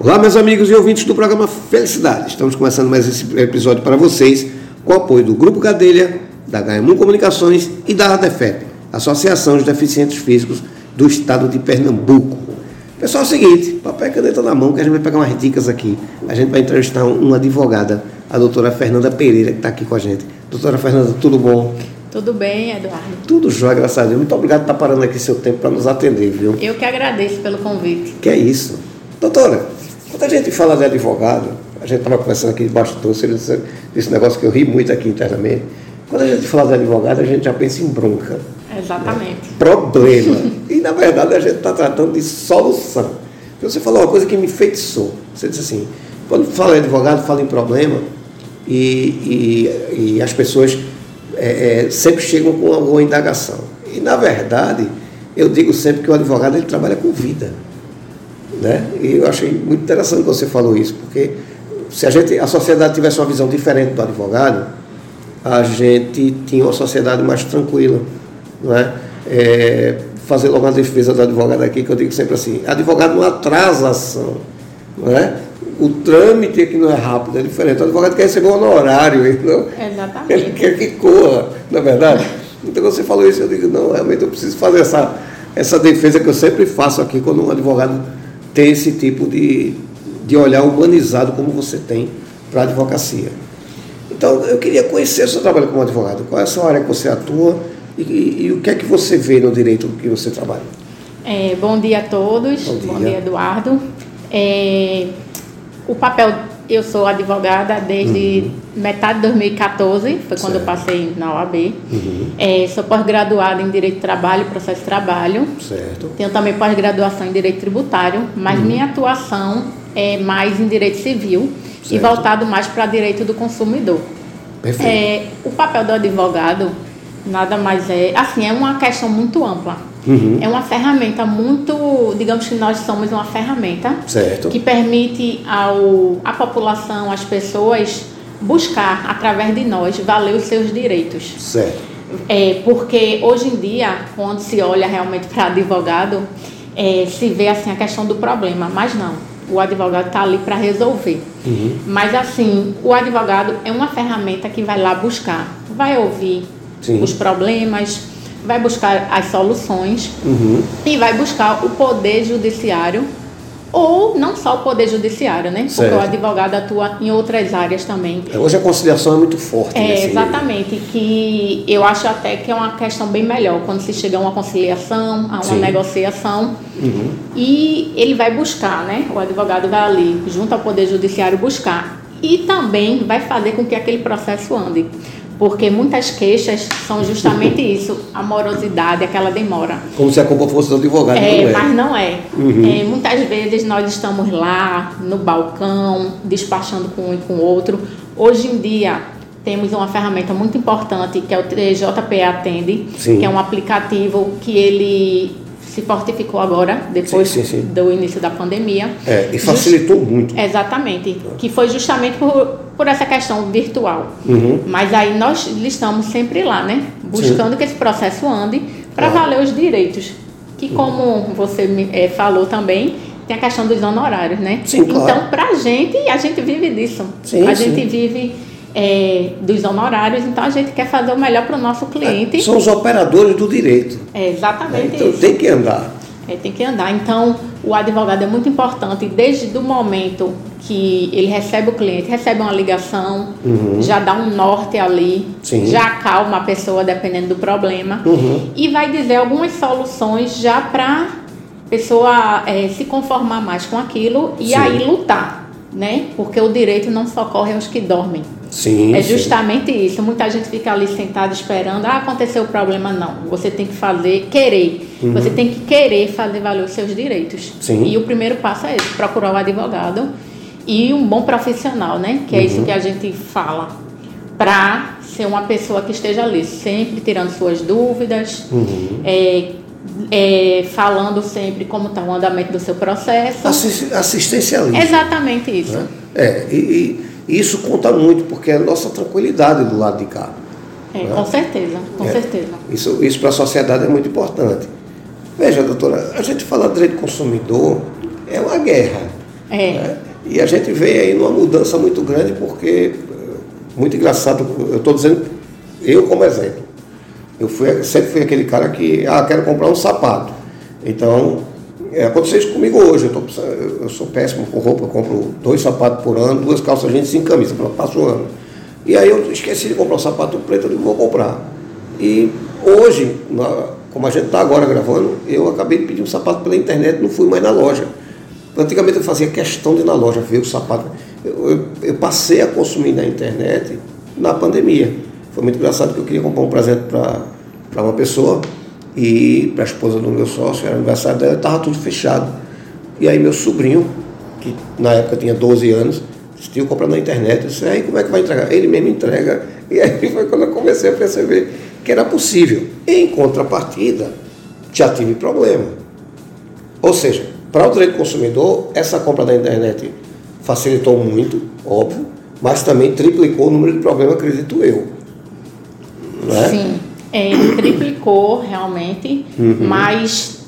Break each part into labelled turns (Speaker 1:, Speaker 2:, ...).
Speaker 1: Olá, meus amigos e ouvintes do programa Felicidade. Estamos começando mais esse episódio para vocês com o apoio do Grupo Cadelha, da HM Comunicações e da ADEFEP, Associação dos Deficientes Físicos do Estado de Pernambuco. Pessoal, é o seguinte, papel e caneta na mão, que a gente vai pegar umas dicas aqui. A gente vai entrevistar uma advogada, a doutora Fernanda Pereira, que está aqui com a gente. Doutora Fernanda, tudo bom?
Speaker 2: Tudo bem, Eduardo?
Speaker 1: Tudo jóia, graças a Deus. Muito obrigado por estar parando aqui seu tempo para nos atender, viu?
Speaker 2: Eu que agradeço pelo convite.
Speaker 1: Que é isso. Doutora, quando a gente fala de advogado, a gente estava conversando aqui de bastidor, você disse esse negócio que eu ri muito aqui internamente. Quando a gente fala de advogado, a gente já pensa em bronca.
Speaker 2: Exatamente. Né?
Speaker 1: Problema. e, na verdade, a gente está tratando de solução. Você falou uma coisa que me enfeitiçou. Você disse assim, quando fala em advogado, fala em problema, e, e, e as pessoas é, é, sempre chegam com alguma indagação. E, na verdade, eu digo sempre que o advogado ele trabalha com vida. Né? E eu achei muito interessante que você falou isso, porque se a, gente, a sociedade tivesse uma visão diferente do advogado, a gente tinha uma sociedade mais tranquila. Não é? É, fazer logo uma defesa do advogado aqui, que eu digo sempre assim, advogado não atrasa a ação. Não é? O trâmite aqui não é rápido, é diferente. O advogado quer receber um honorário,
Speaker 2: não, Exatamente.
Speaker 1: ele quer que corra, não é verdade? Então você falou isso, eu digo, não, realmente eu preciso fazer essa, essa defesa que eu sempre faço aqui quando um advogado tem esse tipo de, de olhar humanizado como você tem para a advocacia. Então, eu queria conhecer o seu trabalho como advogado. Qual é a sua área que você atua e, e, e o que é que você vê no direito que você trabalha?
Speaker 2: É, bom dia a todos. Bom dia, bom dia Eduardo. É, o papel, eu sou advogada desde uhum. metade de 2014, foi certo. quando eu passei na OAB. Uhum. É, sou pós-graduada em Direito de Trabalho, Processo de Trabalho.
Speaker 1: Certo.
Speaker 2: Tenho também pós-graduação em Direito Tributário, mas uhum. minha atuação é mais em Direito Civil certo. e voltado mais para Direito do Consumidor.
Speaker 1: Perfeito.
Speaker 2: É, o papel do advogado nada mais é, assim, é uma questão muito ampla.
Speaker 1: Uhum.
Speaker 2: É uma ferramenta muito, digamos que nós somos uma ferramenta
Speaker 1: certo.
Speaker 2: que permite ao, à população, às pessoas, buscar, através de nós, valer os seus direitos.
Speaker 1: Certo.
Speaker 2: É, porque hoje em dia, quando se olha realmente para advogado, é, se vê assim a questão do problema, mas não. O advogado está ali para resolver.
Speaker 1: Uhum.
Speaker 2: Mas assim, o advogado é uma ferramenta que vai lá buscar, vai ouvir
Speaker 1: Sim.
Speaker 2: os problemas, vai buscar as soluções
Speaker 1: uhum.
Speaker 2: e vai buscar o poder judiciário ou não só o poder judiciário, né?
Speaker 1: Certo.
Speaker 2: Porque o advogado atua em outras áreas também.
Speaker 1: Hoje a conciliação é muito forte.
Speaker 2: É, exatamente, que eu acho até que é uma questão bem melhor quando se chega a uma conciliação, a uma
Speaker 1: Sim.
Speaker 2: negociação
Speaker 1: uhum.
Speaker 2: e ele vai buscar, né? O advogado vai ali, junto ao poder judiciário, buscar e também vai fazer com que aquele processo ande porque muitas queixas são justamente isso, a morosidade, aquela demora.
Speaker 1: Como se a culpa fosse do advogado,
Speaker 2: é,
Speaker 1: não é.
Speaker 2: Mas não é.
Speaker 1: Uhum.
Speaker 2: é. Muitas vezes nós estamos lá no balcão, despachando com um e com o outro. Hoje em dia temos uma ferramenta muito importante que é o TJP Atende,
Speaker 1: Sim.
Speaker 2: que é um aplicativo que ele se fortificou agora, depois
Speaker 1: sim, sim, sim.
Speaker 2: do início da pandemia.
Speaker 1: É, e facilitou
Speaker 2: Just...
Speaker 1: muito.
Speaker 2: Exatamente. Que foi justamente por, por essa questão virtual.
Speaker 1: Uhum.
Speaker 2: Mas aí nós estamos sempre lá, né? Buscando que esse processo ande para
Speaker 1: Claro.
Speaker 2: valer os direitos. Que como você me, eh, falou também, tem a questão dos honorários, né?
Speaker 1: Sim, claro.
Speaker 2: Então, para a gente, a gente vive disso.
Speaker 1: Sim,
Speaker 2: a gente vive eh, dos honorários, então a gente quer fazer o melhor para o nosso cliente.
Speaker 1: São os operadores do direito.
Speaker 2: É exatamente
Speaker 1: Então
Speaker 2: isso.
Speaker 1: tem que andar.
Speaker 2: É, tem que andar. Então, o advogado é muito importante desde o momento que ele recebe o cliente, recebe uma ligação,
Speaker 1: Uhum.
Speaker 2: já dá um norte ali,
Speaker 1: Sim.
Speaker 2: já acalma a pessoa dependendo do problema
Speaker 1: Uhum.
Speaker 2: e vai dizer algumas soluções já para pessoa é, se conformar mais com aquilo e
Speaker 1: Sim.
Speaker 2: aí lutar, né? Porque o direito não socorre aos que dormem.
Speaker 1: Sim.
Speaker 2: É
Speaker 1: sim.
Speaker 2: justamente isso. Muita gente fica ali sentada esperando, ah, aconteceu o problema. Não. Você tem que fazer, querer. Você tem que querer fazer valer os seus direitos.
Speaker 1: Uhum. Sim.
Speaker 2: E o primeiro passo é esse, procurar o advogado e um bom profissional, né? Que é
Speaker 1: Uhum.
Speaker 2: isso que a gente fala. Para ser uma pessoa que esteja ali, sempre tirando suas dúvidas,
Speaker 1: Uhum.
Speaker 2: é, é, falando sempre como está o andamento do seu processo.
Speaker 1: Assis- Assistencialismo.
Speaker 2: Exatamente isso.
Speaker 1: né? É, e, e isso conta muito, porque é a nossa tranquilidade do lado de cá.
Speaker 2: É,
Speaker 1: Né?
Speaker 2: com certeza, com
Speaker 1: É.
Speaker 2: certeza.
Speaker 1: Isso, isso para a sociedade é muito importante. Veja, doutora, a gente fala de direito do consumidor, é uma guerra.
Speaker 2: É. Né?
Speaker 1: E a gente vê aí numa mudança muito grande, porque, muito engraçado, eu estou dizendo, eu como exemplo, eu fui, sempre fui aquele cara que, ah, quero comprar um sapato. Então, é, aconteceu isso comigo hoje. Eu, tô, eu sou péssimo com roupa, eu compro dois sapatos por ano, duas calças jeans cinco camisas, passo um ano. E aí eu esqueci de comprar um sapato preto, eu digo, vou comprar. E hoje, na, como a gente está agora gravando, eu acabei de pedir um sapato pela internet, não fui mais na loja. Antigamente eu fazia questão de ir na loja ver o sapato. Eu, eu, eu passei a consumir na internet na pandemia. Foi muito engraçado que eu queria comprar um presente para uma pessoa e para a esposa do meu sócio, era aniversário dela, estava tudo fechado. E aí meu sobrinho, que na época tinha 12 anos, disse, comprar na internet, eu disse, aí como é que vai entregar? Ele mesmo entrega. E aí foi quando eu comecei a perceber que era possível. Em contrapartida, já tive problema. Ou seja, para o direito do consumidor, essa compra da internet facilitou muito, óbvio, mas também triplicou o número de problemas, acredito eu.
Speaker 2: Né? Sim. É, triplicou realmente, uhum. mas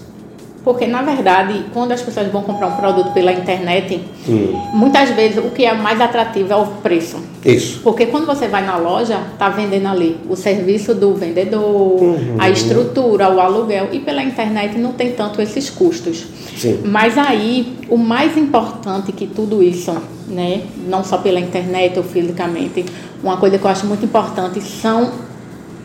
Speaker 2: porque na verdade, quando as pessoas vão comprar um produto pela internet, uhum. muitas vezes o que é mais atrativo é o preço.
Speaker 1: Isso.
Speaker 2: Porque quando você vai na loja, tá vendendo ali o serviço do vendedor, uhum. a estrutura, o aluguel, e pela internet não tem tanto esses custos.
Speaker 1: Sim.
Speaker 2: Mas aí, o mais importante que tudo isso, né, não só pela internet ou fisicamente, uma coisa que eu acho muito importante são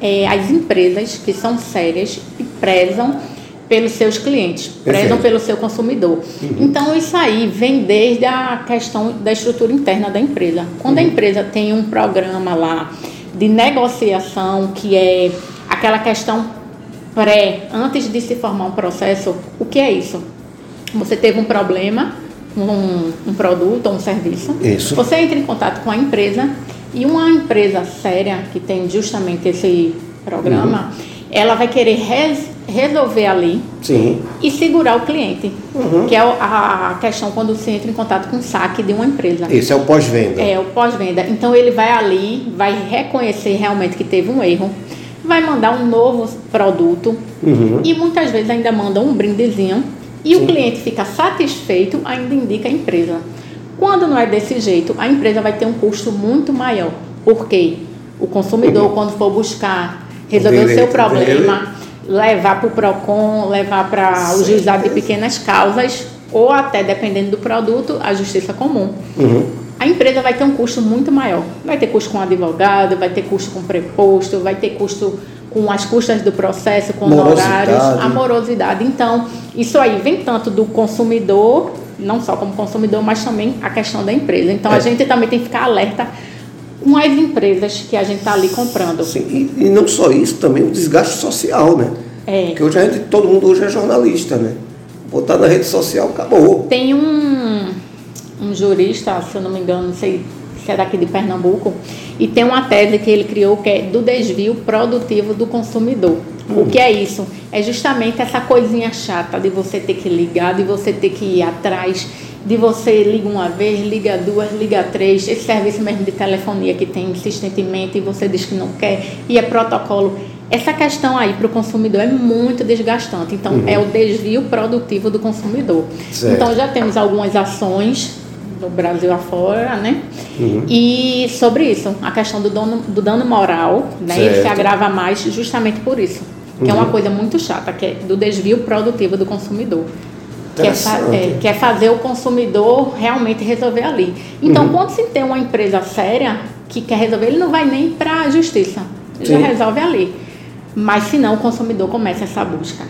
Speaker 2: é, as empresas que são sérias e prezam pelos seus clientes, prezam pelo seu consumidor. Uhum. Então, isso aí vem desde a questão da estrutura interna da empresa. Quando uhum. a empresa tem um programa lá de negociação, que é aquela questão pré, antes de se formar um processo, o que é isso? Você teve um problema com um, um produto ou um serviço,
Speaker 1: isso.
Speaker 2: você entra em contato com a empresa e uma empresa séria que tem justamente esse programa, uhum. ela vai querer res, resolver ali
Speaker 1: Sim.
Speaker 2: e segurar o cliente, uhum. que é a questão quando você entra em contato com o saque de uma empresa.
Speaker 1: Esse é o pós-venda.
Speaker 2: É, o pós-venda. Então ele vai ali, vai reconhecer realmente que teve um erro, vai mandar um novo produto uhum. e muitas vezes ainda manda um brindezinho e Sim. o cliente fica satisfeito, ainda indica a empresa. Quando não é desse jeito, a empresa vai ter um custo muito maior. Porque o consumidor, quando for buscar resolver o, o seu problema, dele. levar para o PROCON, levar para o juizado de pequenas causas, ou até, dependendo do produto, a justiça comum. Uhum. A empresa vai ter um custo muito maior. Vai ter custo com advogado, vai ter custo com preposto, vai ter custo com as custas do processo, com honorários, a morosidade. Então, isso aí vem tanto do consumidor não só como consumidor, mas também a questão da empresa. Então é. a gente também tem que ficar alerta com as empresas que a gente está ali comprando.
Speaker 1: Sim, e, e, não só isso, também o desgaste social, né?
Speaker 2: É.
Speaker 1: Porque hoje a gente, todo mundo hoje é jornalista, né? Botar na rede social, acabou.
Speaker 2: Tem um, um jurista, se eu não me engano, não sei se é daqui de Pernambuco, e tem uma tese que ele criou que é do desvio produtivo do consumidor. Hum. O que é isso? É justamente essa coisinha chata de você ter que ligar, de você ter que ir atrás, de você liga uma vez, liga duas, liga três, esse serviço mesmo de telefonia que tem insistentemente e você diz que não quer, e é protocolo. Essa questão aí para o consumidor é muito desgastante. Então, uhum. é o desvio produtivo do consumidor. Certo. Então, já temos algumas ações no Brasil afora, né? Uhum. E sobre isso, a questão do, dono, do dano moral, né? Ele se agrava mais justamente por isso que uhum. é uma uhum. coisa muito chata, que é do desvio produtivo do consumidor. Que é, é, que é, fazer o consumidor realmente resolver ali. Então, uhum. quando se tem uma empresa séria que quer resolver, ele não vai nem para a justiça. Ele Sim. já resolve ali. Mas se não, o consumidor começa essa busca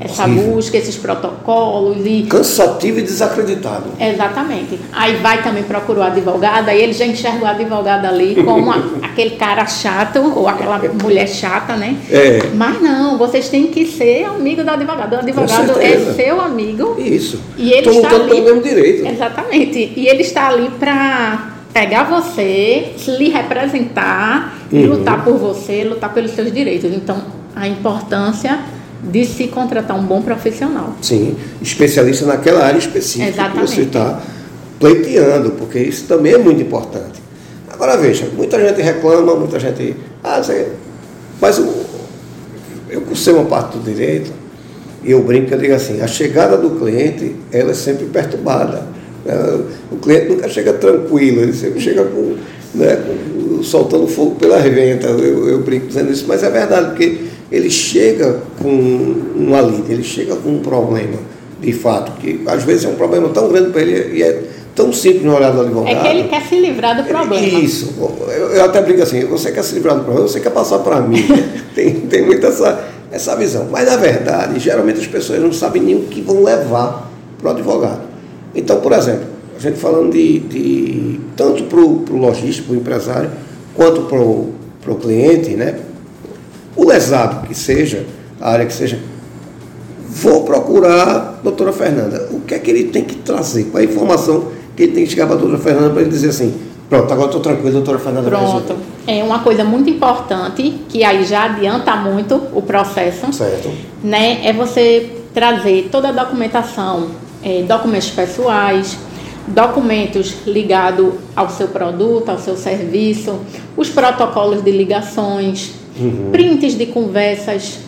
Speaker 2: essa Horrível. busca, esses protocolos e
Speaker 1: cansativo e desacreditado.
Speaker 2: Exatamente. Aí vai também procurar o advogado, aí ele já enxerga o advogado ali como a, aquele cara chato ou aquela mulher chata, né?
Speaker 1: É.
Speaker 2: Mas não, vocês têm que ser amigo do advogado. O advogado é seu amigo.
Speaker 1: Isso.
Speaker 2: E ele Tô está ali
Speaker 1: pelo mesmo direito.
Speaker 2: Exatamente. E ele está ali para pegar você, lhe representar, uhum. lutar por você, lutar pelos seus direitos. Então, a importância de se contratar um bom profissional.
Speaker 1: Sim, especialista naquela área específica Exatamente. que você está pleiteando, porque isso também é muito importante. Agora veja, muita gente reclama, muita gente. Ah, você, mas eu, eu cursei uma parte do direito e eu brinco eu digo assim, a chegada do cliente ela é sempre perturbada. É, o cliente nunca chega tranquilo, ele sempre chega com, né, com, soltando fogo pela venta. Eu, eu brinco dizendo isso, mas é verdade, porque ele chega com um alívio, ele chega com um problema, de fato, que às vezes é um problema tão grande para ele e é tão simples no olhar do advogado.
Speaker 2: É que ele quer se livrar do problema.
Speaker 1: Isso. Eu, eu até brinco assim, você quer se livrar do problema, você quer passar para mim. tem, tem muita essa, essa visão. Mas, na verdade, geralmente as pessoas não sabem nem o que vão levar para o advogado. Então, por exemplo, a gente falando de, de tanto para o logístico, para o empresário, quanto para o cliente, né? O lesado que seja, a área que seja, vou procurar a doutora Fernanda. O que é que ele tem que trazer? Qual é a informação que ele tem que chegar para a doutora Fernanda para ele dizer assim, pronto, agora estou tranquilo, doutora Fernanda
Speaker 2: Pronto. É uma coisa muito importante, que aí já adianta muito o processo.
Speaker 1: Certo.
Speaker 2: Né, é você trazer toda a documentação, é, documentos pessoais, documentos ligados ao seu produto, ao seu serviço, os protocolos de ligações, uhum. prints de conversas,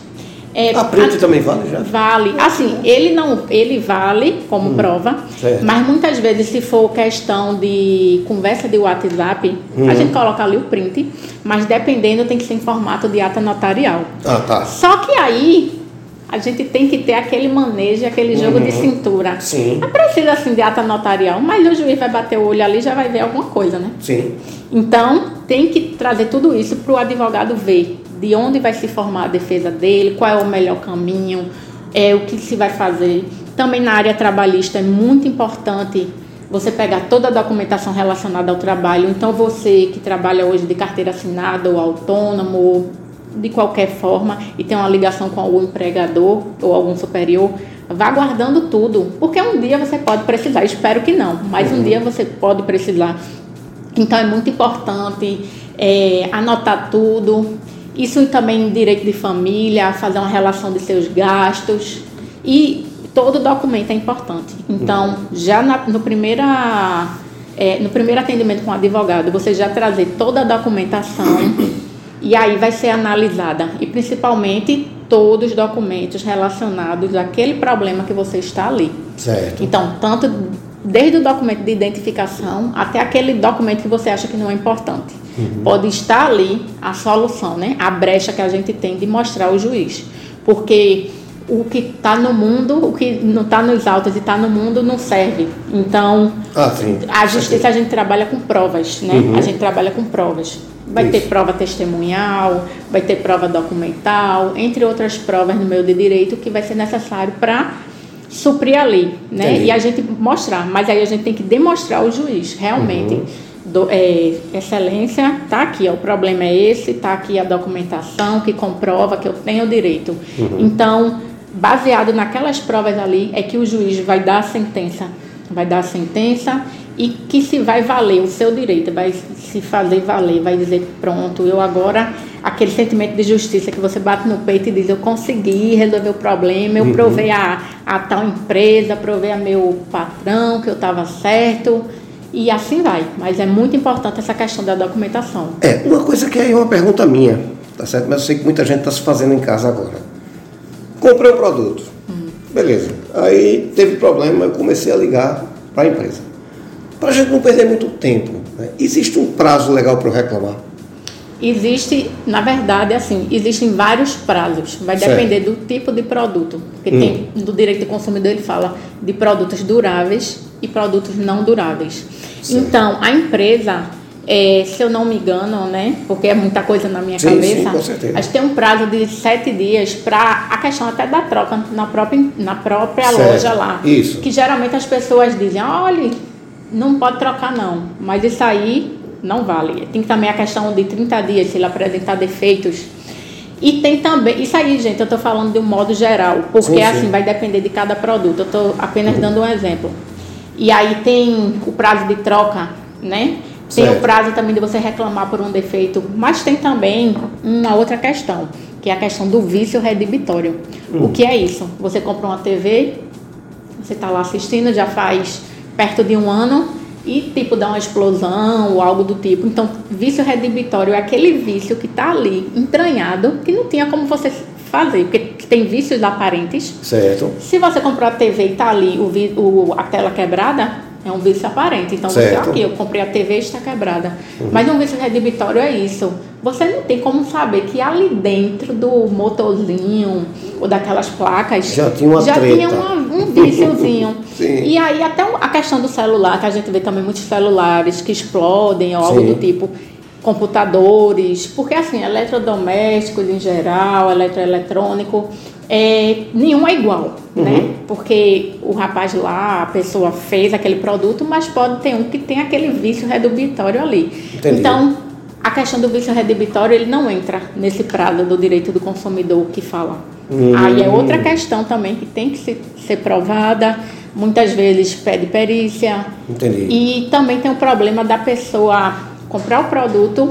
Speaker 1: é, a print a, também vale já?
Speaker 2: Vale. Assim, ele não, ele vale como hum, prova, certo. mas muitas vezes se for questão de conversa de WhatsApp, hum. a gente coloca ali o print, mas dependendo tem que ser em formato de ata notarial.
Speaker 1: Ah, tá.
Speaker 2: Só que aí a gente tem que ter aquele manejo, aquele jogo uhum. de cintura.
Speaker 1: Sim.
Speaker 2: Não precisa assim de ata notarial, mas o juiz vai bater o olho ali e já vai ver alguma coisa, né?
Speaker 1: Sim.
Speaker 2: Então, tem que trazer tudo isso para o advogado ver de onde vai se formar a defesa dele, qual é o melhor caminho, é, o que se vai fazer. Também na área trabalhista é muito importante você pegar toda a documentação relacionada ao trabalho. Então, você que trabalha hoje de carteira assinada ou autônomo, de qualquer forma, e tem uma ligação com algum empregador ou algum superior, vá guardando tudo, porque um dia você pode precisar, espero que não, mas um uhum. dia você pode precisar. Então, é muito importante é, anotar tudo. Isso também direito de família, fazer uma relação de seus gastos e todo documento é importante. Então, já na, no, primeira, é, no primeiro atendimento com o advogado, você já trazer toda a documentação e aí vai ser analisada e principalmente todos os documentos relacionados àquele problema que você está ali.
Speaker 1: Certo.
Speaker 2: Então, tanto desde o documento de identificação até aquele documento que você acha que não é importante. Uhum. Pode estar ali a solução, né? A brecha que a gente tem de mostrar ao juiz. Porque o que está no mundo, o que não está nos autos e está no mundo não serve. Então,
Speaker 1: ah,
Speaker 2: a justiça a gente trabalha com provas, né? Uhum. A gente trabalha com provas. Vai Isso. ter prova testemunhal, vai ter prova documental, entre outras provas no meio de direito que vai ser necessário para suprir a lei, né? Entendi. E a gente mostrar, mas aí a gente tem que demonstrar ao juiz realmente. Uhum do, é, excelência, tá aqui, ó, o problema é esse, tá aqui a documentação que comprova que eu tenho o direito. Uhum. Então, baseado naquelas provas ali, é que o juiz vai dar a sentença, vai dar a sentença e que se vai valer o seu direito, vai se fazer valer, vai dizer pronto, eu agora aquele sentimento de justiça que você bate no peito e diz eu consegui resolver o problema, eu uhum. provei a, a tal empresa, provei a meu patrão que eu estava certo e assim vai. Mas é muito importante essa questão da documentação.
Speaker 1: É, uma coisa que é uma pergunta minha, tá certo? Mas eu sei que muita gente está se fazendo em casa agora. Comprei o um produto. Hum. Beleza. Aí teve problema, eu comecei a ligar para a empresa. Para a gente não perder muito tempo, né? existe um prazo legal para eu reclamar?
Speaker 2: Existe, na verdade, assim, existem vários prazos. Vai certo. depender do tipo de produto. Porque hum. tem, do direito do consumidor, ele fala de produtos duráveis e produtos não duráveis. Sim. Então, a empresa, é, se eu não me engano, né, porque é muita coisa na minha
Speaker 1: sim,
Speaker 2: cabeça,
Speaker 1: sim, com certeza.
Speaker 2: a gente tem um prazo de sete dias para a questão até da troca na própria, na própria loja lá.
Speaker 1: Isso.
Speaker 2: Que geralmente as pessoas dizem, olha, não pode trocar não, mas isso aí não vale. Tem também a questão de 30 dias, se ele apresentar defeitos. E tem também, isso aí, gente, eu estou falando de um modo geral, porque sim, assim vai depender de cada produto. Eu estou apenas dando um exemplo. E aí tem o prazo de troca, né? Tem certo. o prazo também de você reclamar por um defeito, mas tem também uma outra questão, que é a questão do vício redibitório. Hum. O que é isso? Você compra uma TV, você está lá assistindo, já faz perto de um ano e tipo dá uma explosão ou algo do tipo. Então, vício redibitório é aquele vício que está ali entranhado, que não tinha como você fazer, porque tem vícios aparentes.
Speaker 1: Certo.
Speaker 2: Se você comprou a TV e está ali o, o, a tela quebrada, É um vício aparente. Então certo. você, aqui, eu comprei a TV e está quebrada. Uhum. Mas um vício redibitório é isso. Você não tem como saber que ali dentro do motorzinho ou daquelas placas
Speaker 1: já tinha, uma
Speaker 2: já tinha uma, um viciozinho. e aí até a questão do celular, que a gente vê também muitos celulares que explodem ou Sim. algo do tipo computadores, porque assim, eletrodomésticos em geral, eletroeletrônico, é, nenhum é igual, uhum. né? Porque o rapaz lá, a pessoa fez aquele produto, mas pode ter um que tem aquele vício redubitório ali. Entendi. Então, a questão do vício redubitório, ele não entra nesse prazo do direito do consumidor que fala. Uhum. Aí é outra questão também que tem que ser, ser provada, muitas vezes pede perícia.
Speaker 1: Entendi.
Speaker 2: E também tem o problema da pessoa comprar o produto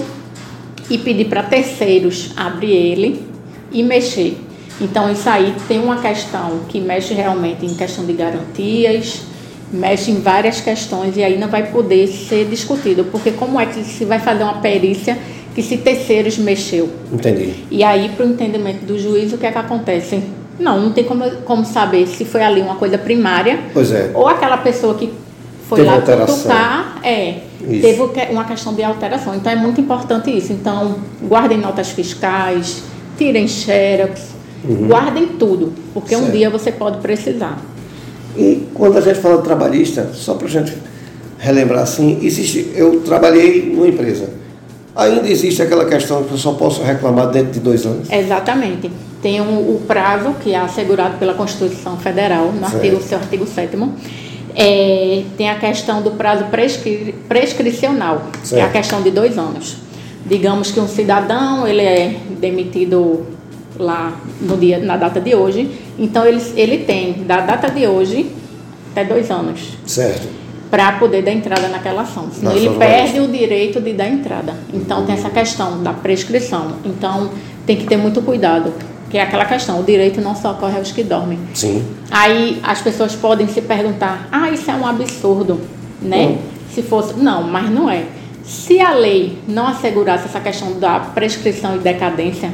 Speaker 2: e pedir para terceiros abrir ele e mexer. Então, isso aí tem uma questão que mexe realmente em questão de garantias, mexe em várias questões e aí não vai poder ser discutido, porque como é que se vai fazer uma perícia que se terceiros mexeu?
Speaker 1: Entendi.
Speaker 2: E aí, para o entendimento do juiz, o que é que acontece? Não, não tem como, como saber se foi ali uma coisa primária
Speaker 1: pois é.
Speaker 2: ou aquela pessoa que foi
Speaker 1: teve
Speaker 2: lá
Speaker 1: tocar,
Speaker 2: é, isso. teve uma questão de alteração. Então, é muito importante isso. Então, guardem notas fiscais, tirem xerox, Uhum. Guardem tudo, porque certo. um dia você pode precisar.
Speaker 1: E quando a gente fala de trabalhista, só para a gente relembrar assim, existe, eu trabalhei numa empresa. Ainda existe aquela questão que eu só posso reclamar dentro de dois anos?
Speaker 2: Exatamente. Tem um, o prazo que é assegurado pela Constituição Federal, no artigo, seu artigo 7 é, tem a questão do prazo prescri, prescricional, certo. que é a questão de dois anos. Digamos que um cidadão ele é demitido lá no dia, na data de hoje. Então ele, ele tem da data de hoje até dois anos.
Speaker 1: Certo.
Speaker 2: Para poder dar entrada naquela ação. Senão ele perde o direito de dar entrada. Então tem essa questão da prescrição. Então tem que ter muito cuidado. Que é aquela questão, o direito não só ocorre aos que dormem.
Speaker 1: Sim.
Speaker 2: Aí as pessoas podem se perguntar, ah, isso é um absurdo, né? Hum. Se fosse. Não, mas não é. Se a lei não assegurasse essa questão da prescrição e decadência,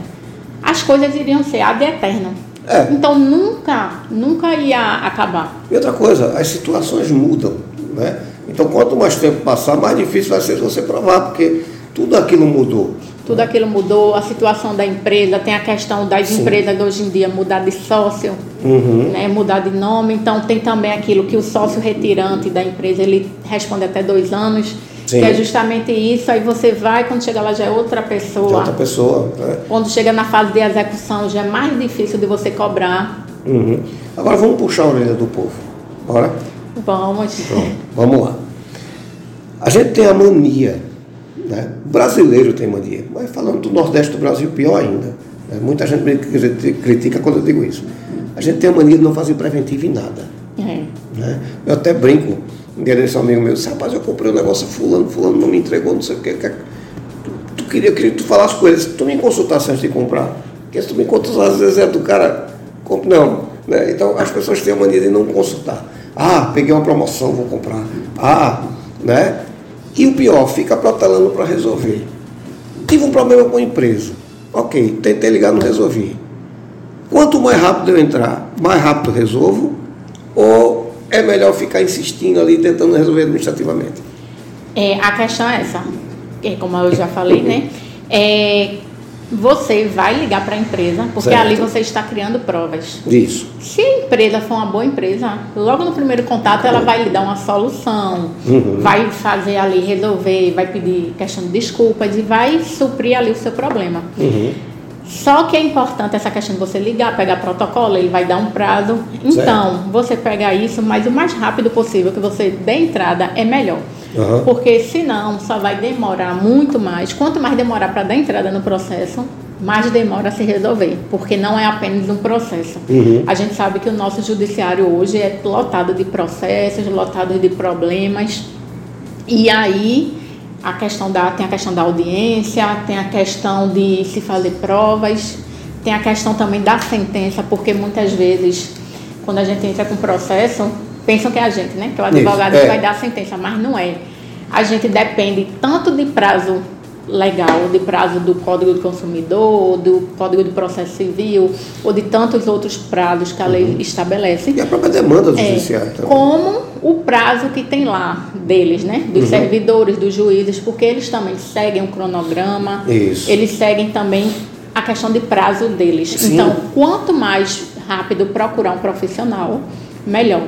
Speaker 2: as coisas iriam ser ad eterno. É. Então nunca, nunca ia acabar.
Speaker 1: E outra coisa, as situações mudam, né? Então quanto mais tempo passar, mais difícil vai ser você provar, porque tudo aquilo mudou.
Speaker 2: Tudo aquilo mudou, a situação da empresa, tem a questão das Sim. empresas hoje em dia mudar de sócio, uhum. né, mudar de nome, então tem também aquilo que o sócio retirante da empresa, ele responde até dois anos. Sim. Que é justamente isso, aí você vai, quando chega lá já é outra pessoa. Já
Speaker 1: é outra pessoa. Né?
Speaker 2: Quando chega na fase de execução já é mais difícil de você cobrar.
Speaker 1: Uhum. Agora vamos puxar a orelha do povo. Bora?
Speaker 2: Vamos.
Speaker 1: Então, vamos lá. A gente tem a mania, né? o brasileiro tem mania, mas falando do Nordeste do Brasil, pior ainda. Né? Muita gente me critica quando eu digo isso. A gente tem a mania de não fazer preventivo em nada. É. Né? Eu até brinco um dia desse amigo meu disse, rapaz, eu comprei um negócio, fulano, fulano não me entregou, não sei o que. Tu, tu queria, queria que tu falasse com eles, tu me consultasse antes de comprar. Porque se tu me consultas, às vezes é do cara, não. Né? Então as pessoas têm a mania de não consultar. Ah, peguei uma promoção, vou comprar. Ah, né? E o pior, fica protelando para resolver. Tive um problema com a empresa. Ok, tentei ligar, não resolvi. Quanto mais rápido eu entrar, mais rápido resolvo, ou é melhor ficar insistindo ali, tentando resolver administrativamente?
Speaker 2: É, a questão é essa, é, como eu já falei, né? É, você vai ligar para a empresa, porque certo. ali você está criando provas.
Speaker 1: Isso.
Speaker 2: Se a empresa for uma boa empresa, logo no primeiro contato ela vai lhe dar uma solução, uhum. vai fazer ali, resolver, vai pedir questão de desculpas e vai suprir ali o seu problema. Uhum. Só que é importante essa questão de você ligar, pegar protocolo, ele vai dar um prazo. Então, certo. você pega isso, mas o mais rápido possível que você dê entrada é melhor. Uhum. Porque senão só vai demorar muito mais. Quanto mais demorar para dar entrada no processo, mais demora a se resolver, porque não é apenas um processo. Uhum. A gente sabe que o nosso judiciário hoje é lotado de processos, lotado de problemas. E aí a questão da, tem a questão da audiência, tem a questão de se fazer provas, tem a questão também da sentença, porque muitas vezes, quando a gente entra com processo, pensam que é a gente, né? Que é o advogado Isso, é. vai dar a sentença, mas não é. A gente depende tanto de prazo legal, de prazo do Código do Consumidor, do Código de Processo Civil, ou de tantos outros prazos que a lei uhum. estabelece.
Speaker 1: E a própria demanda do é, judiciário
Speaker 2: também. Como o prazo que tem lá deles, né? Dos uhum. servidores, dos juízes, porque eles também seguem o cronograma,
Speaker 1: Isso.
Speaker 2: eles seguem também a questão de prazo deles. Sim. Então, quanto mais rápido procurar um profissional, melhor.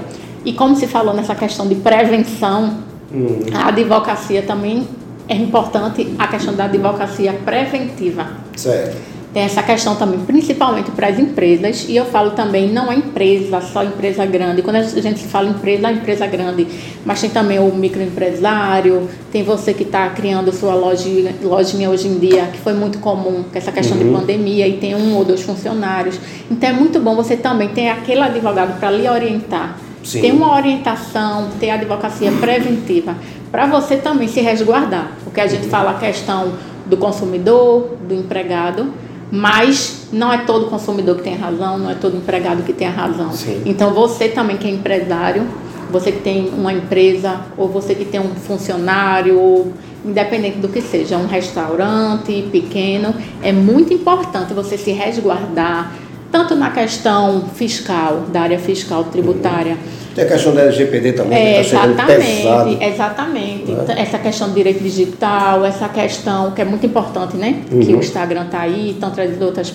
Speaker 2: E como se falou nessa questão de prevenção, uhum. a advocacia também é importante a questão da advocacia preventiva.
Speaker 1: Certo.
Speaker 2: Tem essa questão também, principalmente para as empresas, e eu falo também, não é empresa, só empresa grande. Quando a gente fala empresa, é empresa grande, mas tem também o microempresário, tem você que está criando sua lojinha, lojinha hoje em dia, que foi muito comum, com essa questão uhum. de pandemia, e tem um ou dois funcionários. Então é muito bom você também ter aquele advogado para lhe orientar. Sim. Ter uma orientação, ter advocacia preventiva, para você também se resguardar. Porque a gente fala a questão do consumidor, do empregado, mas não é todo consumidor que tem razão, não é todo empregado que tem a razão. Sim. Então você também que é empresário, você que tem uma empresa, ou você que tem um funcionário, ou independente do que seja, um restaurante pequeno, é muito importante você se resguardar, tanto na questão fiscal, da área fiscal tributária. Uhum.
Speaker 1: Tem a questão da LGPD também,
Speaker 2: é, que está chegando pesado. Exatamente. É? Essa questão do direito digital, essa questão que é muito importante, né? Uhum. Que o Instagram está aí, estão trazendo outras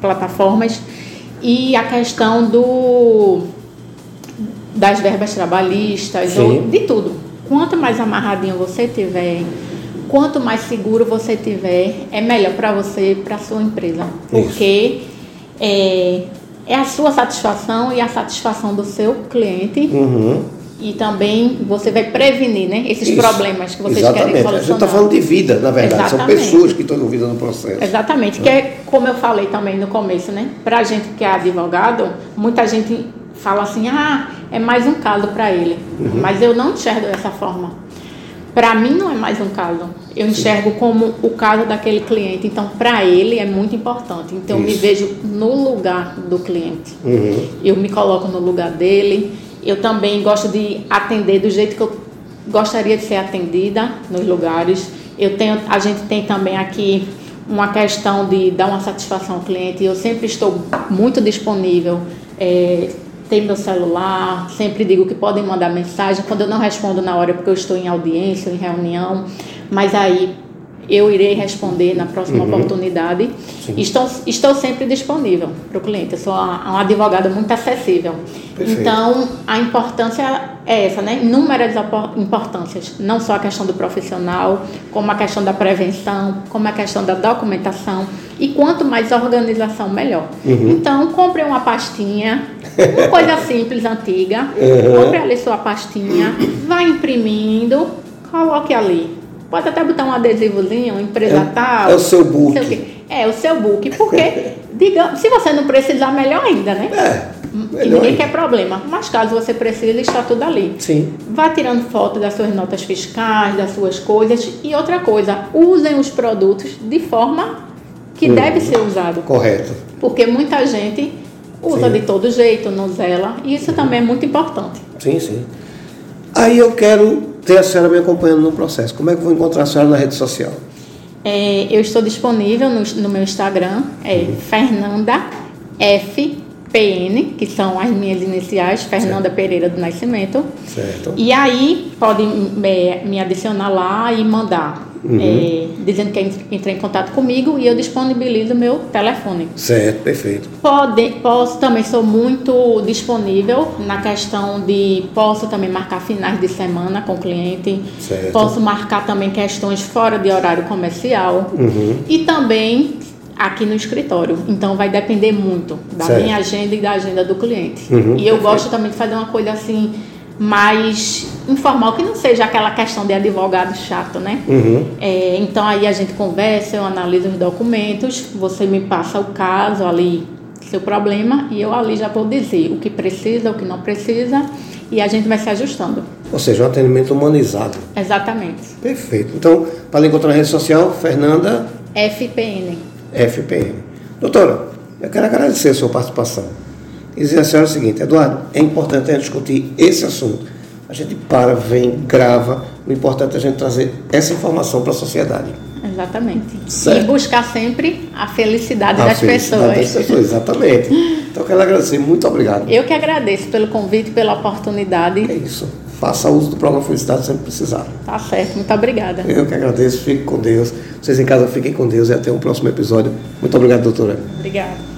Speaker 2: plataformas. E a questão do das verbas trabalhistas, ou de tudo. Quanto mais amarradinho você tiver, quanto mais seguro você tiver, é melhor para você, para a sua empresa. Porque é, é, a sua satisfação e a satisfação do seu cliente.
Speaker 1: Uhum.
Speaker 2: E também você vai prevenir né, esses Isso. problemas que vocês
Speaker 1: Exatamente.
Speaker 2: querem solucionar.
Speaker 1: A gente está falando de vida, na verdade. Exatamente. São pessoas que estão envolvidas no processo.
Speaker 2: Exatamente. Que é, como eu falei também no começo, né? Para a gente que é advogado, muita gente fala assim, ah, é mais um caso para ele. Uhum. Mas eu não enxergo dessa forma. Para mim não é mais um caso. Eu enxergo como o caso daquele cliente. Então, para ele é muito importante. Então, Isso. eu me vejo no lugar do cliente.
Speaker 1: Uhum.
Speaker 2: Eu me coloco no lugar dele. Eu também gosto de atender do jeito que eu gostaria de ser atendida nos lugares. Eu tenho, a gente tem também aqui uma questão de dar uma satisfação ao cliente. Eu sempre estou muito disponível. É, tem meu celular, sempre digo que podem mandar mensagem. Quando eu não respondo na hora, porque eu estou em audiência, em reunião, mas aí eu irei responder na próxima uhum. oportunidade. Estou, estou sempre disponível para o cliente. Eu sou uma, uma advogada muito acessível. Perfeito. Então, a importância é essa, né? Inúmeras importâncias. Não só a questão do profissional, como a questão da prevenção, como a questão da documentação. E quanto mais organização, melhor.
Speaker 1: Uhum.
Speaker 2: Então, compre uma pastinha, uma coisa simples, antiga. Uhum. Compre ali sua pastinha, vá imprimindo, coloque ali Pode até botar um adesivozinho, uma empresa é, tal.
Speaker 1: É o seu book.
Speaker 2: É, o seu book. Porque, digamos, se você não precisar, melhor ainda, né?
Speaker 1: É.
Speaker 2: Melhor ninguém quer problema. Mas caso você precise, está tudo ali.
Speaker 1: Sim.
Speaker 2: Vá tirando foto das suas notas fiscais, das suas coisas. E outra coisa, usem os produtos de forma que hum, deve ser usado.
Speaker 1: Correto.
Speaker 2: Porque muita gente usa sim. de todo jeito, não zela. E isso também é muito importante.
Speaker 1: Sim, sim. Aí eu quero ter a senhora me acompanhando no processo. Como é que eu vou encontrar a senhora na rede social?
Speaker 2: É, eu estou disponível no, no meu Instagram, é uhum. Fernanda FPN, que são as minhas iniciais, Fernanda certo. Pereira do Nascimento.
Speaker 1: Certo.
Speaker 2: E aí pode me, me adicionar lá e mandar uhum. é, dizendo que entrar em contato comigo e eu disponibilizo o meu telefone.
Speaker 1: Certo, perfeito.
Speaker 2: Pode, posso também, sou muito disponível na questão de, posso também marcar finais de semana com o cliente,
Speaker 1: certo.
Speaker 2: posso marcar também questões fora de horário comercial
Speaker 1: uhum.
Speaker 2: e também aqui no escritório. Então vai depender muito da certo. minha agenda e da agenda do cliente.
Speaker 1: Uhum,
Speaker 2: e eu perfeito. gosto também de fazer uma coisa assim mais informal, que não seja aquela questão de advogado chato, né?
Speaker 1: Uhum.
Speaker 2: É, então aí a gente conversa, eu analiso os documentos, você me passa o caso ali, seu problema, e eu ali já vou dizer o que precisa, o que não precisa, e a gente vai se ajustando.
Speaker 1: Ou seja, um atendimento humanizado.
Speaker 2: Exatamente.
Speaker 1: Perfeito. Então, para encontrar na rede social, Fernanda.
Speaker 2: FPN.
Speaker 1: FPN. Doutora, eu quero agradecer a sua participação e dizer a senhora o seguinte, Eduardo, é importante a gente discutir esse assunto. A gente para, vem, grava. O importante é a gente trazer essa informação para a sociedade.
Speaker 2: Exatamente. Certo. E buscar sempre a felicidade, a das, felicidade pessoas.
Speaker 1: das pessoas. Exatamente. Então, quero agradecer. Muito obrigado.
Speaker 2: Eu que agradeço pelo convite, pela oportunidade.
Speaker 1: É isso. Faça uso do programa Felicidade sempre precisar.
Speaker 2: Tá certo. Muito obrigada.
Speaker 1: Eu que agradeço. Fique com Deus. Vocês em casa fiquem com Deus e até o próximo episódio. Muito obrigado, doutora.
Speaker 2: Obrigada.